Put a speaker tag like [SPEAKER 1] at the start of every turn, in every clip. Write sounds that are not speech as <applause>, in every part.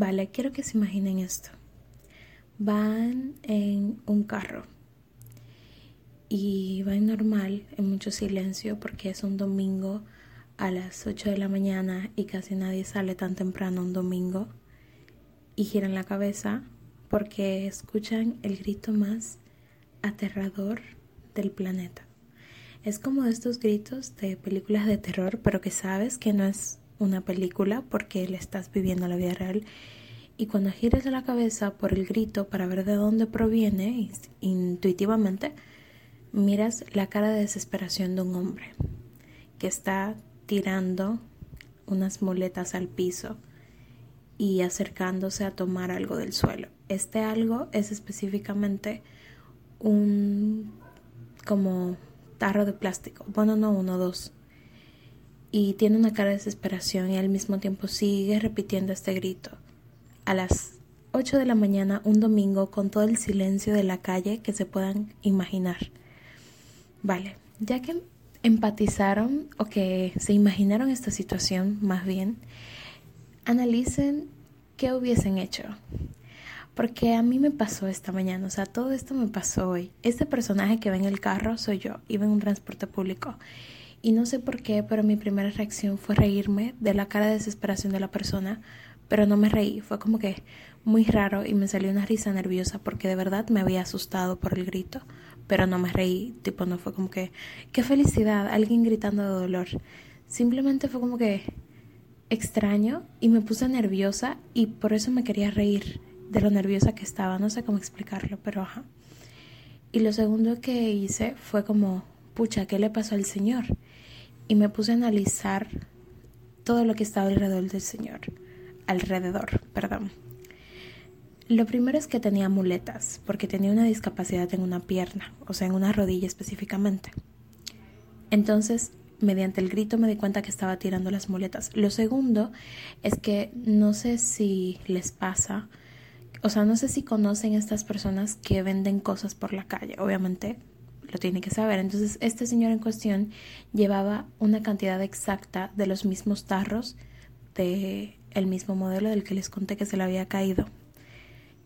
[SPEAKER 1] Vale, quiero que se imaginen esto. Van en un carro y van normal, en mucho silencio, porque es un domingo a las 8 de la mañana y casi nadie sale tan temprano un domingo. Y giran la cabeza porque escuchan el grito más aterrador del planeta. Es como estos gritos de películas de terror, pero que sabes que no es una película porque le estás viviendo la vida real. Y cuando giras la cabeza por el grito para ver de dónde proviene, intuitivamente, miras la cara de desesperación de un hombre que está tirando unas muletas al piso y acercándose a tomar algo del suelo. Este algo es específicamente un como tarro de plástico. Bueno, no uno, dos. Y tiene una cara de desesperación y al mismo tiempo sigue repitiendo este grito. A las 8 de la mañana, un domingo, con todo el silencio de la calle que se puedan imaginar. Vale, ya que empatizaron o que se imaginaron esta situación más bien, analicen qué hubiesen hecho. Porque a mí me pasó esta mañana, o sea, todo esto me pasó hoy. Este personaje que ve en el carro soy yo, iba en un transporte público. Y no sé por qué, pero mi primera reacción fue reírme de la cara de desesperación de la persona, pero no me reí, fue como que muy raro y me salió una risa nerviosa porque de verdad me había asustado por el grito, pero no me reí, tipo no fue como que, qué felicidad, alguien gritando de dolor. Simplemente fue como que extraño y me puse nerviosa y por eso me quería reír de lo nerviosa que estaba, no sé cómo explicarlo, pero ajá. Y lo segundo que hice fue como, pucha, ¿qué le pasó al Señor? Y me puse a analizar todo lo que estaba alrededor del Señor, alrededor, perdón. Lo primero es que tenía muletas, porque tenía una discapacidad en una pierna, o sea, en una rodilla específicamente. Entonces, mediante el grito me di cuenta que estaba tirando las muletas. Lo segundo es que no sé si les pasa, o sea, no sé si conocen estas personas que venden cosas por la calle, obviamente lo tiene que saber. Entonces, este señor en cuestión llevaba una cantidad exacta de los mismos tarros de el mismo modelo del que les conté que se le había caído.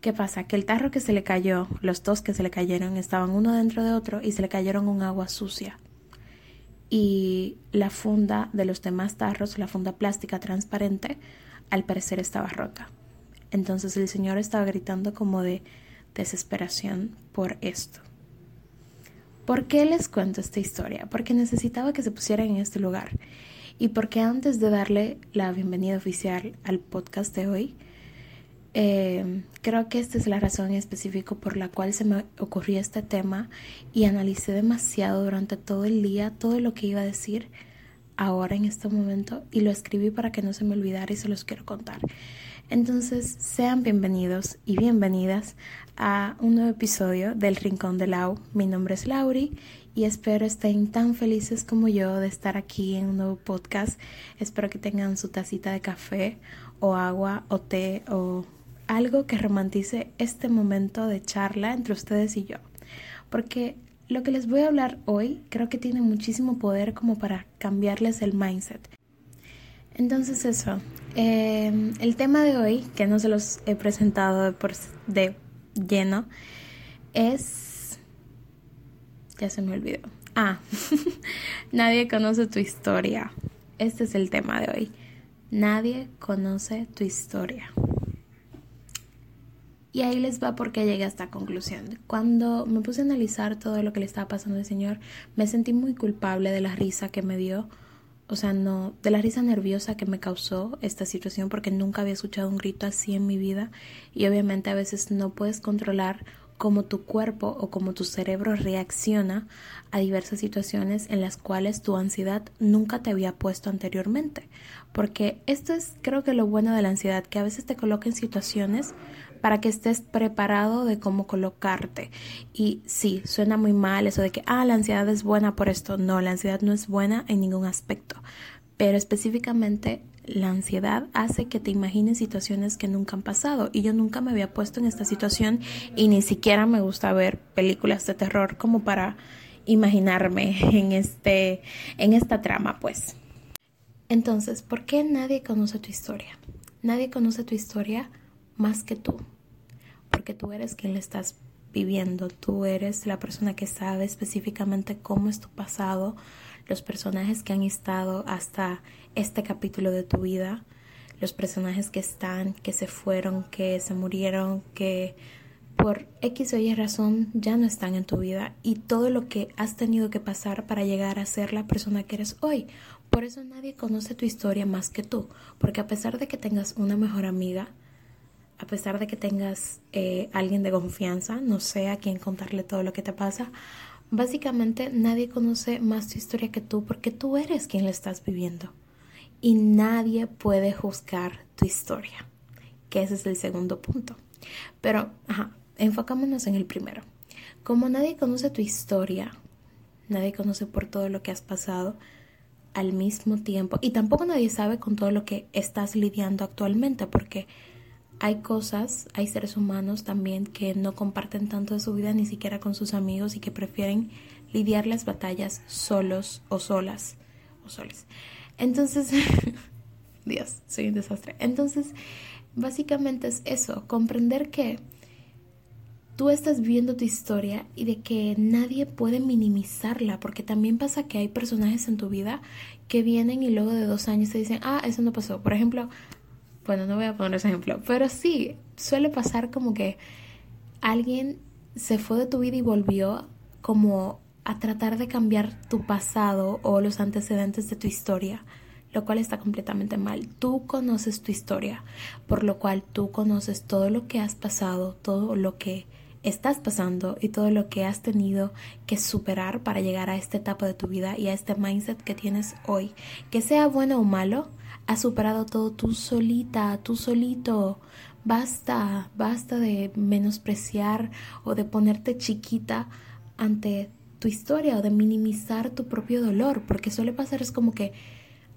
[SPEAKER 1] ¿Qué pasa? Que el tarro que se le cayó, los dos que se le cayeron, estaban uno dentro de otro y se le cayeron un agua sucia. Y la funda de los demás tarros, la funda plástica transparente, al parecer estaba rota. Entonces el Señor estaba gritando como de desesperación por esto. ¿Por qué les cuento esta historia? Porque necesitaba que se pusieran en este lugar y porque antes de darle la bienvenida oficial al podcast de hoy, eh, creo que esta es la razón específica por la cual se me ocurrió este tema y analicé demasiado durante todo el día todo lo que iba a decir ahora en este momento y lo escribí para que no se me olvidara y se los quiero contar. Entonces, sean bienvenidos y bienvenidas a un nuevo episodio del Rincón de Lau. Mi nombre es Lauri y espero estén tan felices como yo de estar aquí en un nuevo podcast. Espero que tengan su tacita de café o agua o té o algo que romantice este momento de charla entre ustedes y yo. Porque lo que les voy a hablar hoy creo que tiene muchísimo poder como para cambiarles el mindset. Entonces eso, em, el tema de hoy, que no se los he presentado de, por, de lleno, es... Ya se me olvidó. Ah, <laughs> nadie conoce tu historia. Este es el tema de hoy. Nadie conoce tu historia. Y ahí les va porque llegué a esta conclusión. Cuando me puse a analizar todo lo que le estaba pasando al Señor, me sentí muy culpable de la risa que me dio o sea, no, de la risa nerviosa que me causó esta situación porque nunca había escuchado un grito así en mi vida y obviamente a veces no puedes controlar cómo tu cuerpo o cómo tu cerebro reacciona a diversas situaciones en las cuales tu ansiedad nunca te había puesto anteriormente. Porque esto es creo que lo bueno de la ansiedad, que a veces te coloca en situaciones para que estés preparado de cómo colocarte. Y sí, suena muy mal eso de que, ah, la ansiedad es buena por esto. No, la ansiedad no es buena en ningún aspecto. Pero específicamente la ansiedad hace que te imagines situaciones que nunca han pasado y yo nunca me había puesto en esta situación y ni siquiera me gusta ver películas de terror como para imaginarme <laughs> en este en esta trama, pues. Entonces, ¿por qué nadie conoce tu historia? Nadie conoce tu historia más que tú, porque tú eres quien le estás viviendo, tú eres la persona que sabe específicamente cómo es tu pasado, los personajes que han estado hasta este capítulo de tu vida, los personajes que están, que se fueron, que se murieron, que por X o Y razón ya no están en tu vida y todo lo que has tenido que pasar para llegar a ser la persona que eres hoy. Por eso nadie conoce tu historia más que tú, porque a pesar de que tengas una mejor amiga, a pesar de que tengas eh, alguien de confianza, no sé a quién contarle todo lo que te pasa, básicamente nadie conoce más tu historia que tú porque tú eres quien la estás viviendo. Y nadie puede juzgar tu historia, que ese es el segundo punto. Pero, ajá, enfocámonos en el primero. Como nadie conoce tu historia, nadie conoce por todo lo que has pasado al mismo tiempo, y tampoco nadie sabe con todo lo que estás lidiando actualmente, porque hay cosas, hay seres humanos también que no comparten tanto de su vida ni siquiera con sus amigos y que prefieren lidiar las batallas solos o solas o soles. Entonces, <laughs> Dios, soy un desastre. Entonces, básicamente es eso, comprender que tú estás viviendo tu historia y de que nadie puede minimizarla, porque también pasa que hay personajes en tu vida que vienen y luego de dos años te dicen, ah, eso no pasó. Por ejemplo, bueno, no voy a poner ese ejemplo, pero sí, suele pasar como que alguien se fue de tu vida y volvió como a tratar de cambiar tu pasado o los antecedentes de tu historia, lo cual está completamente mal. Tú conoces tu historia, por lo cual tú conoces todo lo que has pasado, todo lo que estás pasando y todo lo que has tenido que superar para llegar a esta etapa de tu vida y a este mindset que tienes hoy. Que sea bueno o malo, has superado todo tú solita, tú solito. Basta, basta de menospreciar o de ponerte chiquita ante tu historia o de minimizar tu propio dolor, porque suele pasar es como que,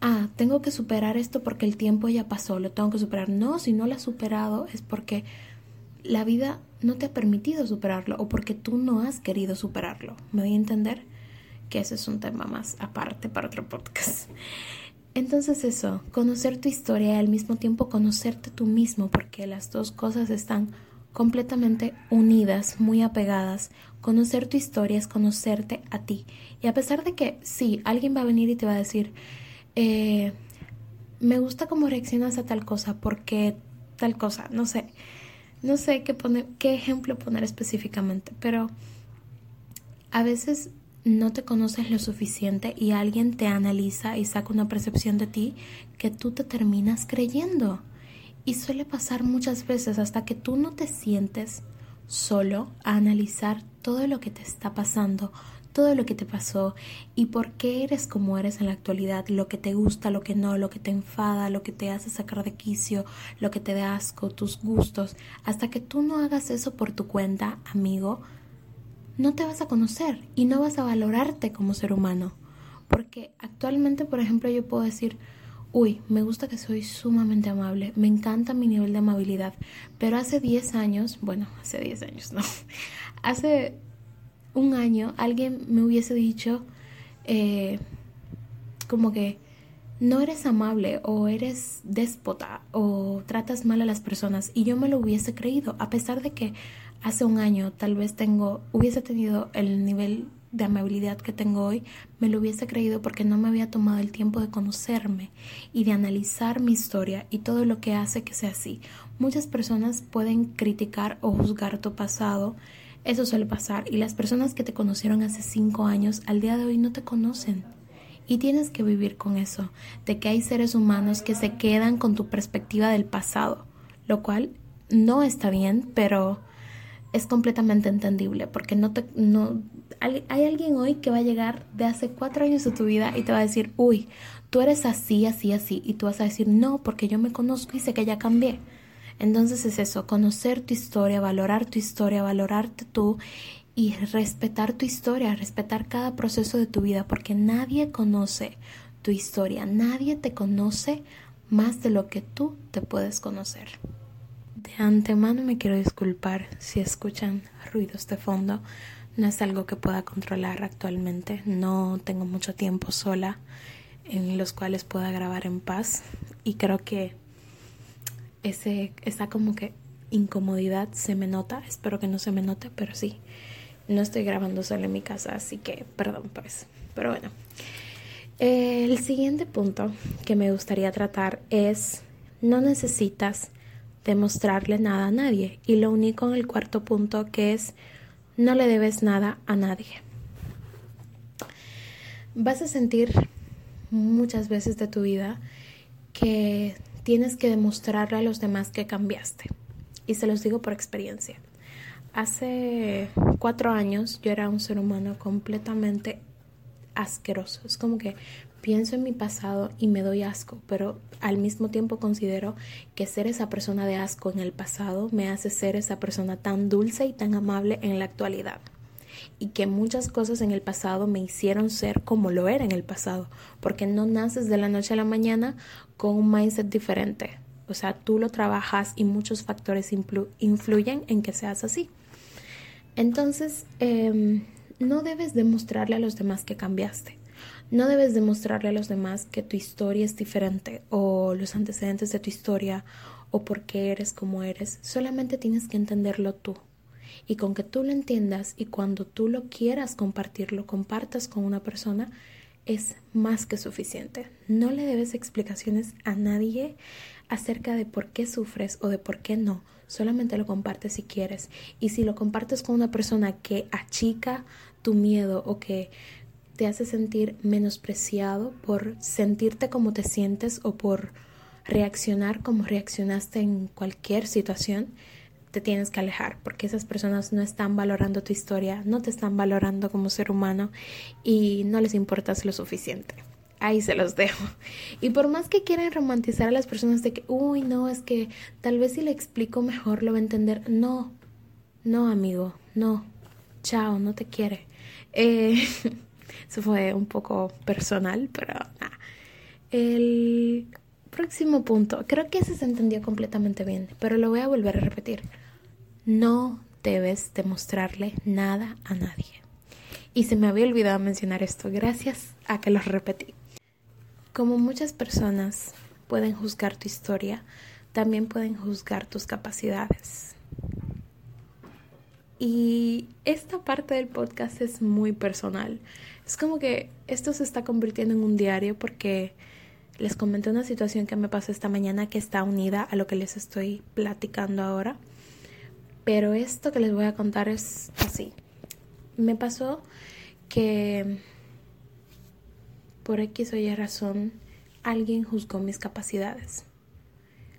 [SPEAKER 1] ah, tengo que superar esto porque el tiempo ya pasó, lo tengo que superar. No, si no lo has superado es porque la vida no te ha permitido superarlo o porque tú no has querido superarlo. ¿Me voy a entender? Que ese es un tema más aparte para otro podcast. Entonces eso, conocer tu historia y al mismo tiempo conocerte tú mismo, porque las dos cosas están completamente unidas, muy apegadas. Conocer tu historia es conocerte a ti. Y a pesar de que sí, alguien va a venir y te va a decir, eh, me gusta cómo reaccionas a tal cosa, porque tal cosa, no sé, no sé qué, poner, qué ejemplo poner específicamente, pero a veces no te conoces lo suficiente y alguien te analiza y saca una percepción de ti que tú te terminas creyendo. Y suele pasar muchas veces hasta que tú no te sientes solo a analizar todo lo que te está pasando, todo lo que te pasó y por qué eres como eres en la actualidad, lo que te gusta, lo que no, lo que te enfada, lo que te hace sacar de quicio, lo que te da asco, tus gustos, hasta que tú no hagas eso por tu cuenta, amigo, no te vas a conocer y no vas a valorarte como ser humano. Porque actualmente, por ejemplo, yo puedo decir, uy, me gusta que soy sumamente amable, me encanta mi nivel de amabilidad, pero hace 10 años, bueno, hace 10 años, <laughs> no, hace un año alguien me hubiese dicho eh, como que no eres amable o eres déspota o tratas mal a las personas y yo me lo hubiese creído, a pesar de que hace un año tal vez tengo, hubiese tenido el nivel de amabilidad que tengo hoy, me lo hubiese creído porque no me había tomado el tiempo de conocerme y de analizar mi historia y todo lo que hace que sea así. Muchas personas pueden criticar o juzgar tu pasado, eso suele pasar, y las personas que te conocieron hace cinco años al día de hoy no te conocen. Y tienes que vivir con eso, de que hay seres humanos que se quedan con tu perspectiva del pasado, lo cual no está bien, pero es completamente entendible porque no te no hay, alguien hoy que va a llegar de hace cuatro años de tu vida y te va a decir uy tú eres así así así y tú vas a decir no porque yo me conozco y sé que ya cambié entonces es eso conocer tu historia valorar tu historia valorarte tú y respetar tu historia respetar cada proceso de tu vida porque nadie conoce tu historia nadie te conoce más de lo que tú te puedes conocer de antemano me quiero disculpar si escuchan ruidos de fondo. No es algo que pueda controlar actualmente. No tengo mucho tiempo sola en los cuales pueda grabar en paz. Y creo que ese está como que incomodidad se me nota. Espero que no se me note, pero sí. No estoy grabando solo en mi casa, así que perdón pues. Pero bueno. El siguiente punto que me gustaría tratar es no necesitas demostrarle nada a nadie. Y lo único en el cuarto punto que es no le debes nada a nadie. Vas a sentir muchas veces de tu vida que tienes que demostrarle a los demás que cambiaste. Y se los digo por experiencia. Hace cuatro años yo era un ser humano completamente asqueroso. Es como que pienso en mi pasado y me doy asco, pero al mismo tiempo considero que ser esa persona de asco en el pasado me hace ser esa persona tan dulce y tan amable en la actualidad. Y que muchas cosas en el pasado me hicieron ser como lo era en el pasado, porque no naces de la noche a la mañana con un mindset diferente. O sea, tú lo trabajas y muchos factores influyen en que seas así. Entonces, em, no debes demostrarle a los demás que cambiaste. No debes demostrarle a los demás que tu historia es diferente o los antecedentes de tu historia o por qué eres como eres. Solamente tienes que entenderlo tú. Y con que tú lo entiendas y cuando tú lo quieras compartir, lo compartas con una persona, es más que suficiente. No le debes explicaciones a nadie acerca de por qué sufres o de por qué no. Solamente lo compartes si quieres. Y si lo compartes con una persona que achica tu miedo o que te hace sentir menospreciado por sentirte como te sientes o por reaccionar como reaccionaste en cualquier situación, te tienes que alejar porque esas personas no están valorando tu historia, no te están valorando como ser humano y no les importas lo suficiente. Ahí se los dejo. Y por más que quieran romantizar a las personas de que, uy, no, es que tal vez si le explico mejor lo va a entender. No, no, amigo, no. Chao, no te quiere. Eh, <laughs> Eso fue un poco personal, pero nada. El próximo punto, creo que ese se entendió completamente bien, pero lo voy a volver a repetir. No debes demostrarle nada a nadie. Y se me había olvidado mencionar esto, gracias a que lo repetí. Como muchas personas pueden juzgar tu historia, también pueden juzgar tus capacidades. Y esta parte del podcast es muy personal. Es como que esto se está convirtiendo en un diario porque les comenté una situación que me pasó esta mañana que está unida a lo que les estoy platicando ahora. Pero esto que les voy a contar es así. Me pasó que por X o Y razón alguien juzgó mis capacidades.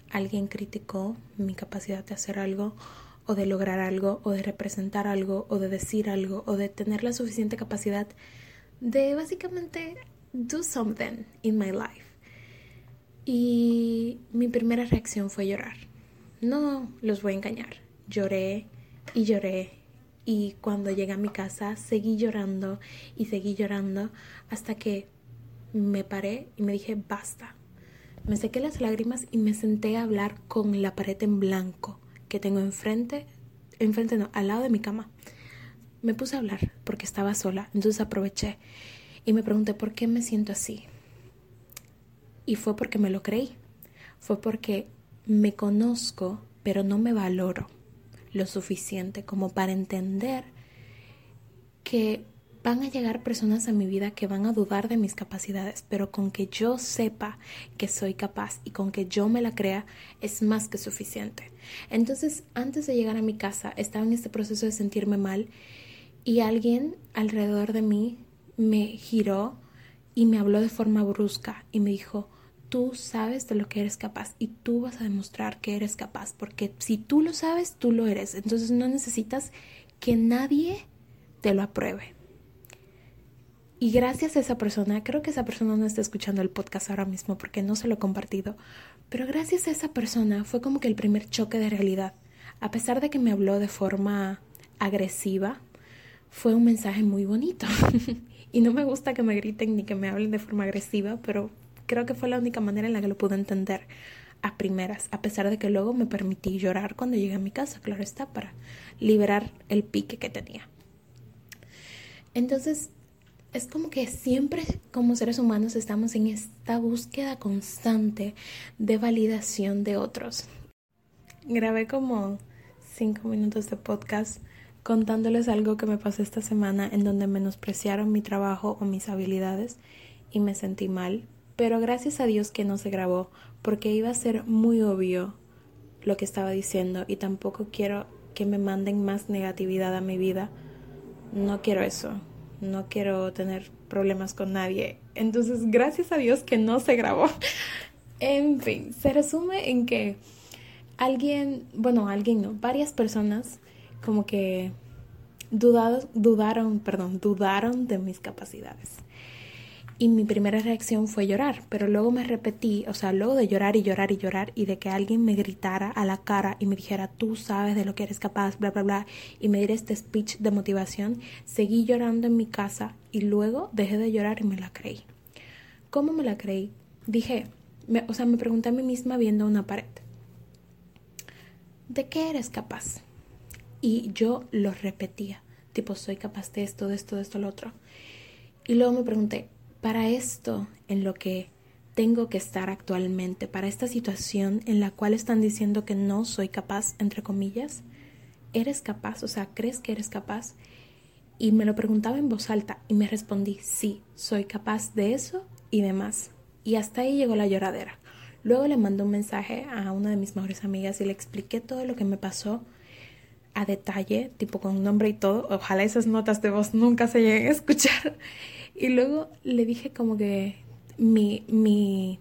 [SPEAKER 1] Alguien criticó mi capacidad de hacer algo o de lograr algo o de representar algo o de decir algo o de tener la suficiente capacidad de básicamente do something in my life. Y mi primera reacción fue llorar. No los voy a engañar. Lloré y lloré. Y cuando llegué a mi casa seguí llorando y seguí llorando hasta que me paré y me dije basta. Me sequé las lágrimas y me senté a hablar con la pared en blanco que tengo enfrente, enfrente no, al lado de mi cama me puse a hablar porque estaba sola, entonces aproveché y me pregunté por qué me siento así. Y fue porque me lo creí, fue porque me conozco, pero no me valoro lo suficiente como para entender que van a llegar personas a mi vida que van a dudar de mis capacidades, pero con que yo sepa que soy capaz y con que yo me la crea es más que suficiente. Entonces, antes de llegar a mi casa, estaba en este proceso de sentirme mal y alguien alrededor de mí me giró y me habló de forma brusca y me dijo, tú sabes de lo que eres capaz y tú vas a demostrar que eres capaz, porque si tú lo sabes, tú lo eres. Entonces no necesitas que nadie te lo apruebe. Y gracias a esa persona, creo que esa persona no está escuchando el podcast ahora mismo porque no se lo he compartido, pero gracias a esa persona fue como que el primer choque de realidad. A pesar de que me habló de forma agresiva, fue un mensaje muy bonito. <laughs> y no me gusta que me griten ni que me hablen de forma agresiva, pero creo que fue la única manera en la que lo pude entender a primeras, a pesar de que luego me permití llorar cuando llegué a mi casa, claro está, para liberar el pique que tenía. Entonces, es como que siempre como seres humanos estamos en esta búsqueda constante de validación de otros. grabé como cinco minutos de podcast contándoles algo que me pasó esta semana en donde menospreciaron mi trabajo o mis habilidades y me sentí mal. Pero gracias a Dios que no se grabó porque iba a ser muy obvio lo que estaba diciendo y tampoco quiero que me manden más negatividad a mi vida. No quiero eso. No quiero tener problemas con nadie. Entonces, gracias a Dios que no se grabó. <laughs> en fin, se resume en que alguien, bueno, alguien no, varias personas como que dudados, dudaron, perdón, dudaron de mis capacidades. Y mi primera reacción fue llorar, pero luego me repetí, o sea, luego de llorar y llorar y llorar y de que alguien me gritara a la cara y me dijera, tú sabes de lo que eres capaz, bla, bla, bla, y me diera este speech de motivación, seguí llorando en mi casa y luego dejé de llorar y me la creí. ¿Cómo me la creí? Dije, o sea, me pregunté a mí misma viendo una pared. ¿De qué eres capaz? Y yo lo repetía, tipo, soy capaz de esto, de esto, de esto, lo otro. Y luego me pregunté, para esto en lo que tengo que estar actualmente, para esta situación en la cual están diciendo que no soy capaz, entre comillas, ¿eres capaz? O sea, ¿crees que eres capaz? Y me lo preguntaba en voz alta y me respondí, sí, soy capaz de eso y demás. Y hasta ahí llegó la lloradera. Luego le mandé un mensaje a una de mis mejores amigas y le expliqué todo lo que me pasó a detalle, tipo con nombre y todo. Ojalá esas notas de voz nunca se lleguen a escuchar. <laughs> Y luego le dije como que mi, mi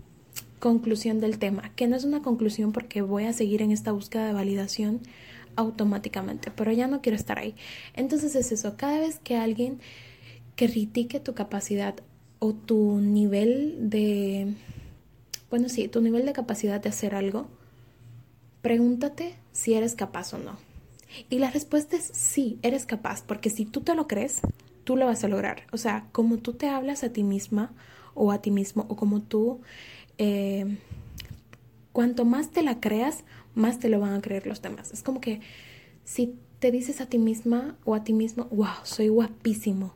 [SPEAKER 1] conclusión del tema, que no es una conclusión porque voy a seguir en esta búsqueda de validación automáticamente, pero ya no quiero estar ahí. Entonces es eso, cada vez que alguien critique tu capacidad o tu nivel de, bueno, sí, tu nivel de capacidad de hacer algo, pregúntate si eres capaz o no. Y la respuesta es sí, eres capaz, porque si tú te lo crees, tú lo vas a lograr. O sea, como tú te hablas a ti misma o a ti mismo, o como tú, eh, cuanto más te la creas, más te lo van a creer los demás. Es como que si te dices a ti misma o a ti mismo, wow, soy guapísimo,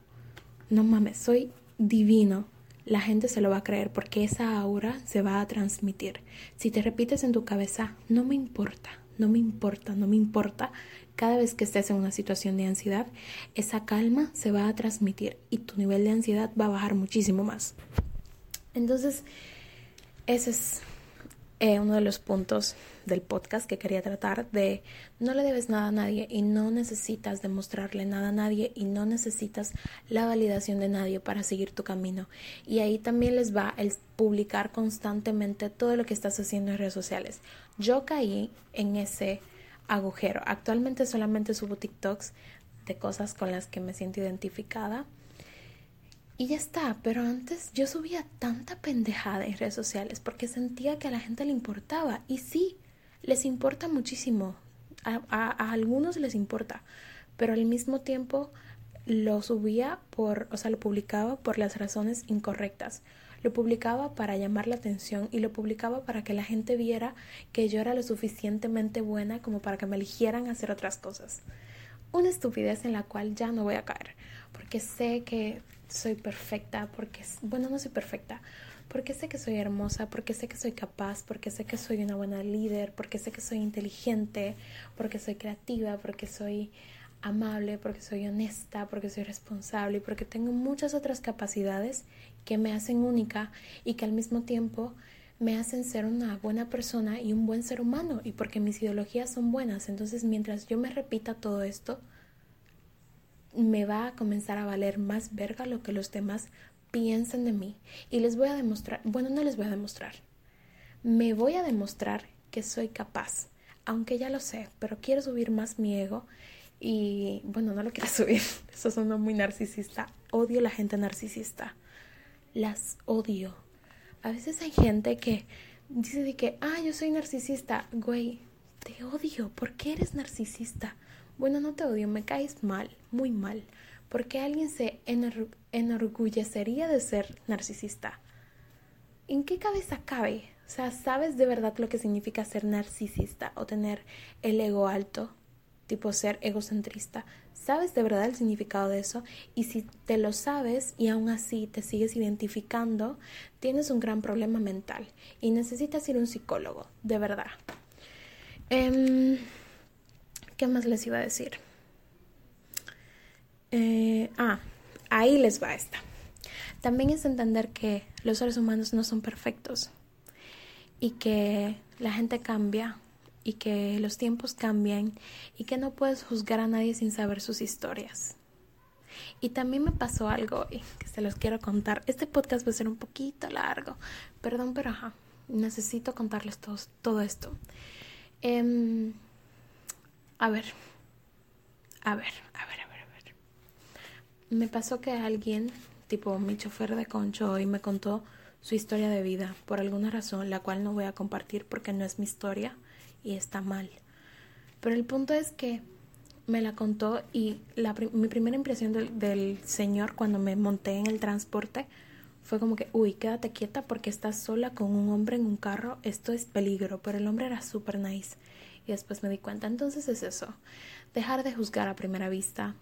[SPEAKER 1] no mames, soy divino, la gente se lo va a creer porque esa aura se va a transmitir. Si te repites en tu cabeza, no me importa, no me importa, no me importa, cada vez que estés en una situación de ansiedad, esa calma se va a transmitir y tu nivel de ansiedad va a bajar muchísimo más. Entonces, ese es eh, uno de los puntos del podcast que quería tratar de no le debes nada a nadie y no necesitas demostrarle nada a nadie y no necesitas la validación de nadie para seguir tu camino. Y ahí también les va el publicar constantemente todo lo que estás haciendo en redes sociales. Yo caí en ese agujero. Actualmente solamente subo TikToks de cosas con las que me siento identificada. Y ya está, pero antes yo subía tanta pendejada en redes sociales porque sentía que a la gente le importaba. Y sí, les importa muchísimo. A, a algunos les importa, pero al mismo tiempo lo subía por, o sea, lo publicaba por las razones incorrectas. Lo publicaba para llamar la atención y lo publicaba para que la gente viera que yo era lo suficientemente buena como para que me eligieran hacer otras cosas. Una estupidez en la cual ya no voy a caer, porque sé que soy perfecta, porque, bueno, no soy perfecta, porque sé que soy hermosa, porque sé que soy capaz, porque sé que soy una buena líder, porque sé que soy inteligente, porque soy creativa, porque soy amable, porque soy honesta, porque soy responsable y porque tengo muchas otras capacidades que me hacen única y que al mismo tiempo me hacen ser una buena persona y un buen ser humano y porque mis ideologías son buenas. Entonces, mientras yo me repita todo esto, me va a comenzar a valer más verga lo que los demás piensen de mí. Y les voy a demostrar, bueno, no les voy a demostrar, me voy a demostrar que soy capaz, aunque ya lo sé, pero quiero subir más mi ego y bueno, no lo quiero <laughs> subir, eso suena muy narcisista, odio la gente narcisista las odio. A veces hay gente que dice que, ah, yo soy narcisista. Güey, te odio. ¿Por qué eres narcisista? Bueno, no te odio, me caes mal, muy mal. Porque alguien se enorgullecería de ser narcisista. ¿En qué cabeza cabe? O sea, ¿sabes de verdad lo que significa ser narcisista o tener el ego alto? Tipo ser egocentrista. ¿Sabes de verdad el significado de eso? Y si te lo sabes y aún así te sigues identificando, tienes un gran problema mental y necesitas ir a un psicólogo, de verdad. Em, ¿Qué más les iba a decir? Eh, ah, ahí les va esta. También es entender que los seres humanos no son perfectos y que la gente cambia y que los tiempos cambian y que no puedes juzgar a nadie sin saber sus historias. Y también me pasó algo hoy que se los quiero contar. Este podcast va a ser un poquito largo, perdón, pero ajá, necesito contarles todo esto. Em, a ver, a ver, a ver, a ver, a ver. Me pasó que alguien, tipo mi chofer de concho, hoy me contó su historia de vida por alguna razón, la cual no voy a compartir porque no es mi historia y está mal. Pero el punto es que me la contó y la, mi primera impresión del, señor cuando me monté en el transporte fue como que, uy, quédate quieta porque estás sola con un hombre en un carro, esto es peligro, pero el hombre era súper nice. Y después me di cuenta, entonces es eso, dejar de juzgar a primera vista.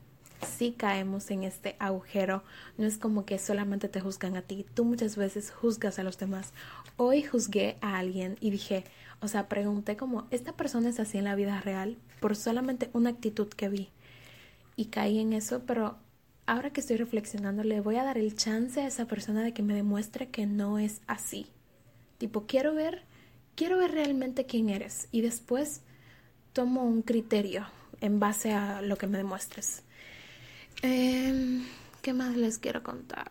[SPEAKER 1] Si caemos en este agujero, no es como que solamente te juzgan a ti, tú muchas veces juzgas a los demás. Hoy juzgué a alguien y dije, o sea, pregunté como, ¿esta persona es así en la vida real? Por solamente una actitud que vi. Y caí en eso, pero ahora que estoy reflexionando, le voy a dar el chance a esa persona de que me demuestre que no es así. Tipo, quiero ver, quiero ver realmente quién eres. Y después tomo un criterio en base a lo que me demuestres. Em, ¿Qué más les quiero contar?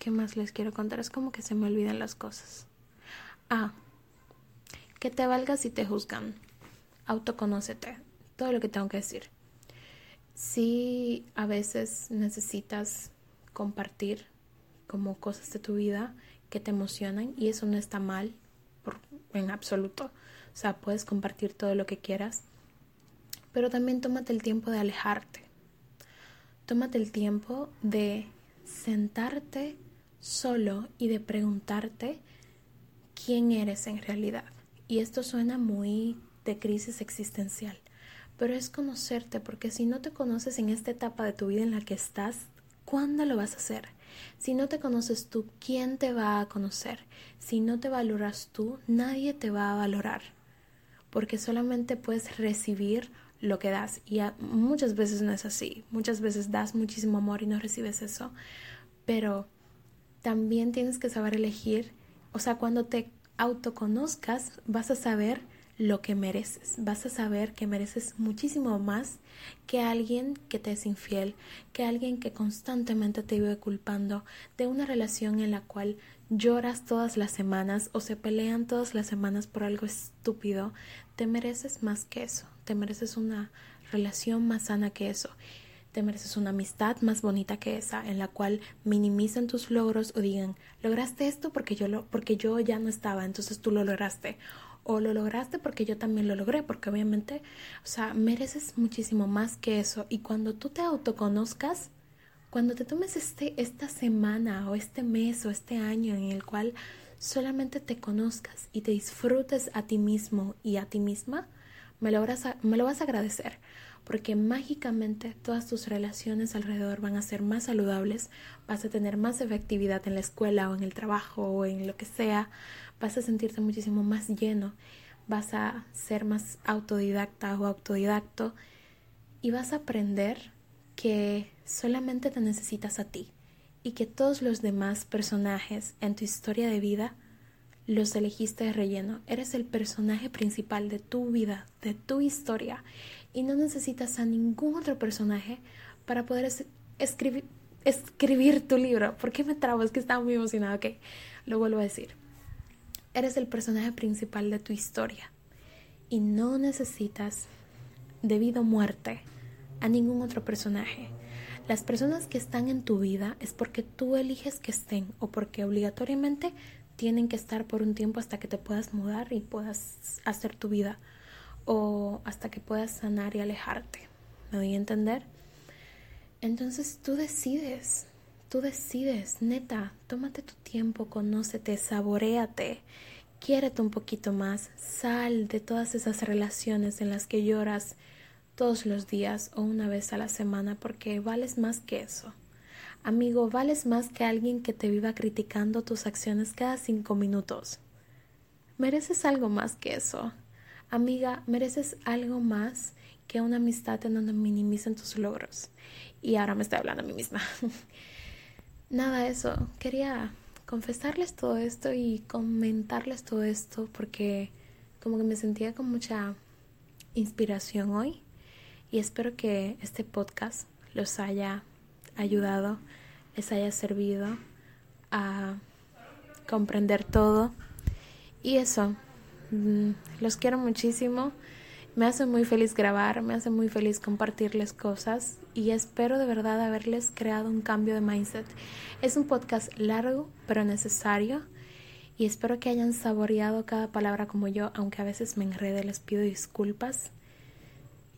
[SPEAKER 1] ¿Qué más les quiero contar? Es como que se me olvidan las cosas. Ah, que te valgas si te juzgan. Autoconócete. Todo lo que tengo que decir. Si a veces necesitas compartir como cosas de tu vida que te emocionan y eso no está mal en absoluto. O sea, puedes compartir todo lo que quieras, pero también tómate el tiempo de alejarte. Tómate el tiempo de sentarte solo y de preguntarte quién eres en realidad. Y esto suena muy de crisis existencial, pero es conocerte, porque si no te conoces en esta etapa de tu vida en la que estás, ¿cuándo lo vas a hacer? Si no te conoces tú, ¿quién te va a conocer? Si no te valoras tú, nadie te va a valorar, porque solamente puedes recibir lo que das. Y muchas veces no es así, muchas veces das muchísimo amor y no recibes eso, pero también tienes que saber elegir, o sea, cuando te autoconozcas, vas a saber lo que mereces. Vas a saber que mereces muchísimo más que alguien que te es infiel, que alguien que constantemente te vive culpando de una relación en la cual lloras todas las semanas o se pelean todas las semanas por algo estúpido. Te mereces más que eso. Te mereces una relación más sana que eso. Te mereces una amistad más bonita que esa, en la cual minimicen tus logros o digan, lograste esto porque yo, lo, porque yo ya no estaba, entonces tú lo lograste. O lo lograste porque yo también lo logré, porque obviamente, o sea, mereces muchísimo más que eso. Y cuando tú te autoconozcas, cuando te tomes este, esta semana o este mes o este año en el cual solamente te conozcas y te disfrutes a ti mismo y a ti misma, me lo, me lo vas a agradecer porque mágicamente todas tus relaciones alrededor van a ser más saludables, vas a tener más efectividad en la escuela o en el trabajo o en lo que sea, vas a sentirte muchísimo más lleno, vas a ser más autodidacta o autodidacto y vas a aprender que solamente te necesitas a ti y que todos los demás personajes en tu historia de vida los elegiste de relleno. Eres el personaje principal de tu vida, de tu historia y no necesitas a ningún otro personaje para poder escribir, escribir tu libro. ¿Por qué me trabo? Es que estaba muy emocionada. Ok, lo vuelvo a decir. Eres el personaje principal de tu historia y no necesitas, debido a muerte, a ningún otro personaje. Las personas que están en tu vida es porque tú eliges que estén o porque obligatoriamente tienen que estar por un tiempo hasta que te puedas mudar y puedas hacer tu vida o hasta que puedas sanar y alejarte. ¿Me voy a entender? Entonces tú decides, tú decides, neta, tómate tu tiempo, conócete, saboreate, quiérete un poquito más, sal de todas esas relaciones en las que lloras todos los días o una vez a la semana porque vales más que eso. Amigo, vales más que alguien que te viva criticando tus acciones cada cinco minutos. Mereces algo más que eso amiga, mereces algo más que una amistad en donde minimicen tus logros. Y ahora me estoy hablando a mí misma. <laughs> Nada, eso. Quería confesarles todo esto y comentarles todo esto porque como que me sentía con mucha inspiración hoy y espero que este podcast los haya ayudado, les haya servido a comprender todo. Y eso, mm, los quiero muchísimo. Me hace muy feliz grabar, me hace muy feliz compartirles cosas y espero de verdad haberles creado un cambio de mindset. Es un podcast largo pero necesario y espero que hayan saboreado cada palabra como yo, aunque a veces me enrede, les pido disculpas.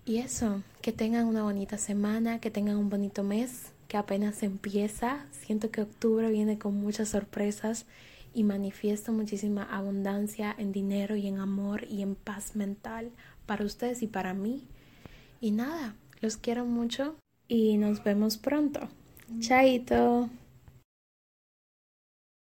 [SPEAKER 1] Y eso, que tengan una bonita semana, que tengan un bonito mes, que apenas empieza. Siento que octubre viene con muchas sorpresas y manifiesto muchísima abundancia en dinero y en amor y en paz mental para ustedes y para mí. Y nada, los quiero mucho y nos vemos pronto. Chaito.